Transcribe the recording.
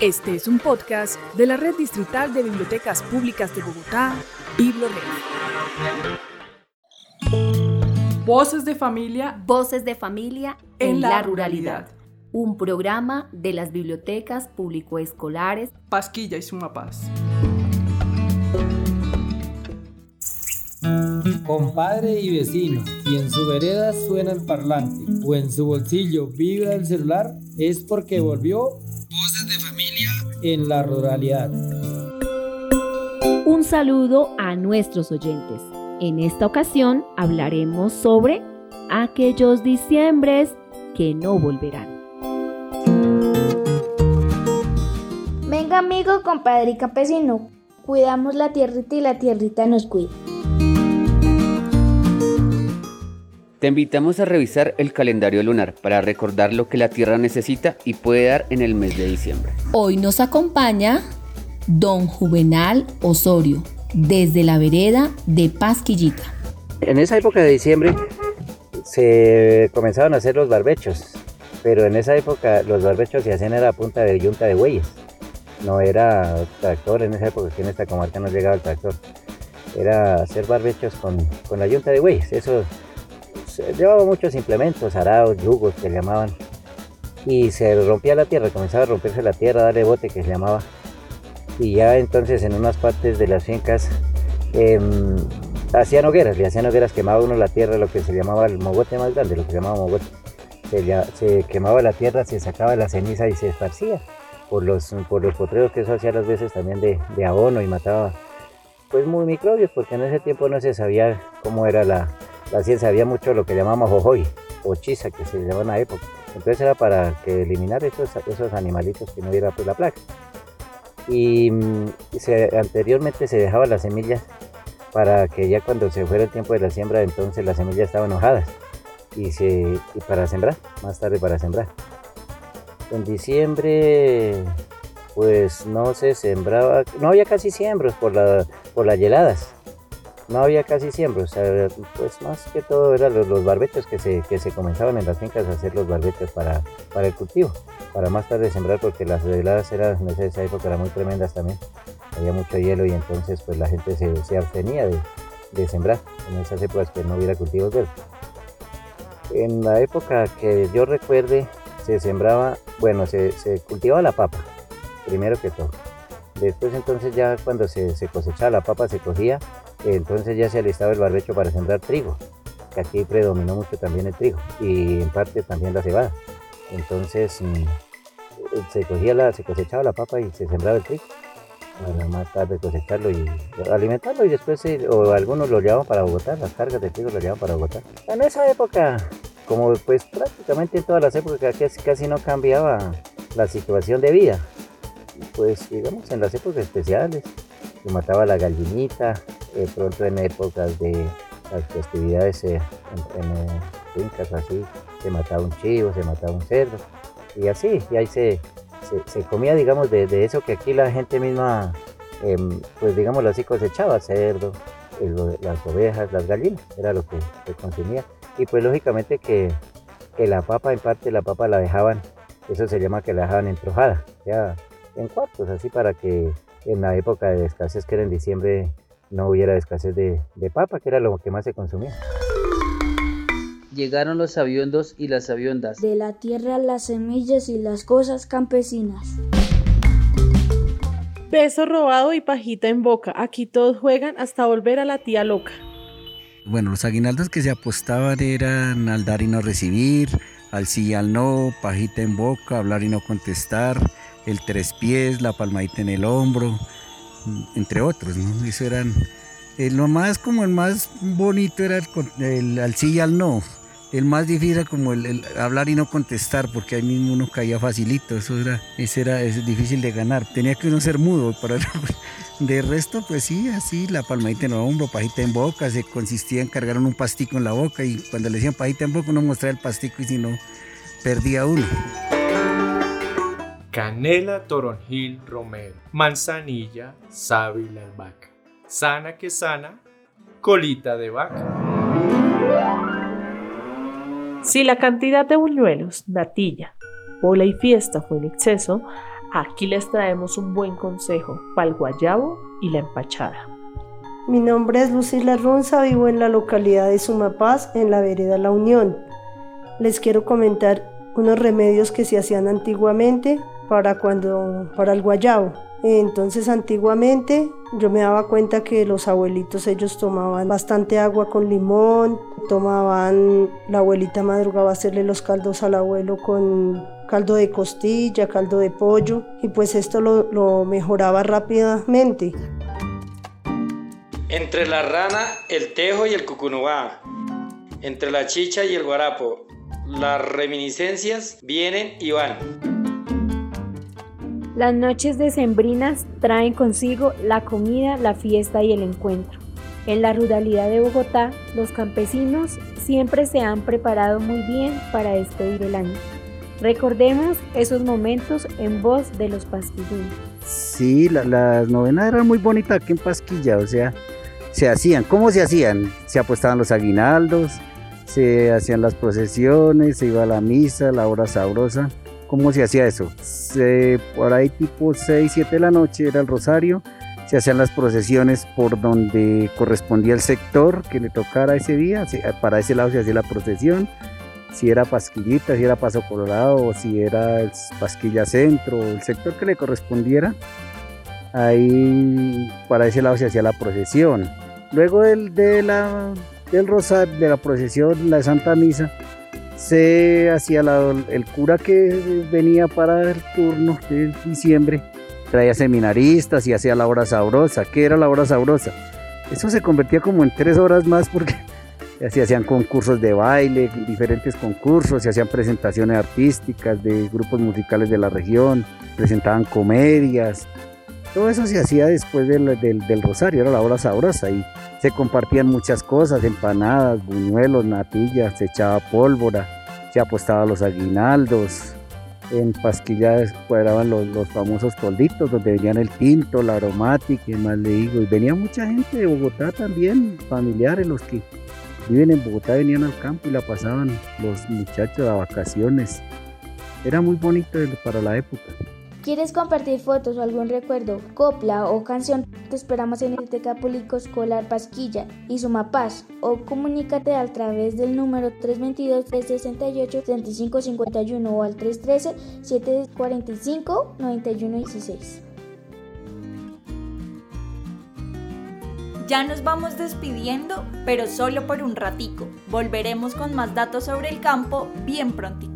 Este es un podcast de la Red Distrital de Bibliotecas Públicas de Bogotá, BibloRed. Voces de familia. Voces de familia en, la, ruralidad. Un programa de las bibliotecas público-escolares Pasquilla y Sumapaz. Compadre y vecino, si en su vereda suena el parlante o en su bolsillo vibra el celular, es porque volvió Voces de Familia en la ruralidad. Un saludo a nuestros oyentes. En esta ocasión hablaremos sobre aquellos diciembres que no volverán. Venga amigo, compadre y campesino, cuidamos la tierrita y la tierrita nos cuida. Te invitamos a revisar el calendario lunar para recordar lo que la Tierra necesita y puede dar en el mes de diciembre. Hoy nos acompaña don Juvenal Osorio, desde la vereda de Pasquillita. En esa época de diciembre se comenzaban a hacer los barbechos, pero en esa época los barbechos se hacían a punta de yunta de bueyes. No era tractor, en esa época aquí en esta comarca no llegaba el tractor. Era hacer barbechos con, con la yunta de bueyes. Eso llevaba muchos implementos, arados, yugos que llamaban. Y se rompía la tierra, comenzaba a romperse la tierra, darle bote que se llamaba. Y ya entonces en unas partes de las fincas em, hacían hogueras, le hacían hogueras, quemaba uno la tierra, lo que se llamaba el mogote más grande, lo que se llamaba mogote. Se, quemaba la tierra, se sacaba la ceniza y se esparcía por los, por los potreros que eso hacía las veces también de, de abono y mataba pues muy microbios porque en ese tiempo no se sabía cómo era la, la ciencia había mucho lo que llamamos jojoy o chisa que se llamaba en la época. Entonces era para que eliminar esos, esos animalitos que no hubiera pues, la plaga. Y mm, anteriormente se dejaba las semillas para que ya cuando se fuera el tiempo de la siembra, entonces las semillas estaban hojadas y, se, y para sembrar, más tarde para sembrar. En diciembre pues no se sembraba, no había casi siembros por, la, por las heladas no había casi siembra, o sea, pues más que todo eran los, barbechos que se, que se comenzaban en las fincas a hacer los barbechos para, para el cultivo, para más tarde sembrar porque las heladas eran, en esa época eran muy tremendas también, había mucho hielo y entonces pues la gente se, se abstenía de, de, sembrar en esas épocas que no hubiera cultivos verdes. En la época que yo recuerde se sembraba, bueno, se, se cultivaba la papa, primero que todo. Después entonces ya cuando se, se cosechaba la papa se cogía entonces ya se alistaba el barbecho para sembrar trigo, que aquí predominó mucho también el trigo y en parte también la cebada. Entonces mm, se cogía la, se cosechaba la papa y se sembraba el trigo para más tarde cosecharlo y alimentarlo y después o algunos lo llevaban para Bogotá, las cargas de trigo lo llevaban para Bogotá. En esa época, como pues prácticamente en todas las épocas casi, casi no cambiaba la situación de vida, pues digamos en las épocas especiales, se mataba la gallinita, eh, pronto en épocas de las festividades eh, en, en eh, fincas así, se mataba un chivo, se mataba un cerdo, y así, y ahí se, se, comía, digamos, de, de, eso que aquí la gente misma, em, pues digámoslo así, cosechaba, cerdo, las ovejas, las gallinas, era lo que se consumía. Y pues lógicamente que, que, la papa, en parte la papa la dejaban, eso se llama que la dejaban entrojada, ya en cuartos, así para que en la época de escasez que era en diciembre no hubiera escasez de, papa, que era lo que más se consumía. Llegaron los aviondos y las aviondas. De la tierra las semillas y las cosas campesinas. Beso robado y pajita en boca. Aquí todos juegan hasta volver a la tía loca. Bueno, los aguinaldos que se apostaban eran al dar y no recibir, al sí y al no, pajita en boca, hablar y no contestar, el tres pies, la palmadita en el hombro, entre otros, ¿no? Eso eran, eh, lo más como el más bonito era el, al sí y al no. El más difícil era como el, hablar y no contestar, porque ahí mismo uno caía facilito, eso era, eso era difícil de ganar. Tenía que uno ser mudo para... De resto, pues sí, así, la palmadita en el hombro, pajita en boca, se consistía en cargar un pastico en la boca y cuando le decían pajita en boca uno mostraba el pastico y si no, perdía uno canela, toronjil, romero, manzanilla, sábila, albahaca. Sana que sana, colita de vaca. Si la cantidad de buñuelos, natilla, bola y fiesta fue en exceso, Aquí les traemos un buen consejo para el guayabo y la empachada. Mi nombre es Lucila Runza, vivo en la localidad de Sumapaz, en la vereda La Unión. Les quiero comentar unos remedios que se hacían antiguamente para cuando para el guayabo. Entonces antiguamente yo me daba cuenta que los abuelitos ellos tomaban bastante agua con limón, tomaban, la abuelita madrugaba a hacerle los caldos al abuelo con caldo de costilla, caldo de pollo y pues esto lo, lo mejoraba rápidamente. Entre la rana, el tejo y el cucunubá. Entre la chicha y el guarapo. Las reminiscencias vienen y van. Las noches decembrinas traen consigo la comida, la fiesta y el encuentro. En la ruralidad de Bogotá, los campesinos siempre se han preparado muy bien para despedir el año. Recordemos esos momentos en voz de los pasquillunos. Sí, la- las novenas eran muy bonitas aquí en Pasquilla, o sea, se hacían. ¿Cómo se hacían? Se apostaban los aguinaldos, se hacían las procesiones, se iba a la misa, la hora sabrosa. ¿Cómo se hacía eso? Se- por ahí tipo 6, 7 de la noche era el rosario, se hacían las procesiones por donde correspondía el sector que le tocara ese día, para ese lado se hacía la procesión, si era Pasquillita, si era Paso Colorado, si era Pasquilla Centro, el sector que le correspondiera, ahí para ese lado se hacía la procesión. Luego del, de la, del rosario, de la procesión, la Santa Misa, se hacía el cura que venía para el turno de diciembre, traía seminaristas y hacía la hora sabrosa. ¿Qué era la hora sabrosa? Eso se convertía como en tres horas más porque se hacían concursos de baile, diferentes concursos, se hacían presentaciones artísticas de grupos musicales de la región, presentaban comedias. Todo eso se hacía después del, del- rosario, era la hora sabrosa y se compartían muchas cosas, empanadas, buñuelos, natillas, se echaba pólvora, se apostaba los aguinaldos. En Pasquilla cuadraban los, los famosos tolditos donde venían el tinto, la aromática y más le digo. Y venía mucha gente de Bogotá también, familiares, los que viven en Bogotá venían al campo y la pasaban los muchachos a vacaciones. Era muy bonito para la época. ¿Quieres compartir fotos o algún recuerdo, copla o canción? Te esperamos en Biblioteca Público Escolar Pasquilla y Sumapaz o comunícate a través del número 322-368-3551 o al 313-745-9116. Ya nos vamos despidiendo, pero solo por un ratico. Volveremos con más datos sobre el campo bien pronto.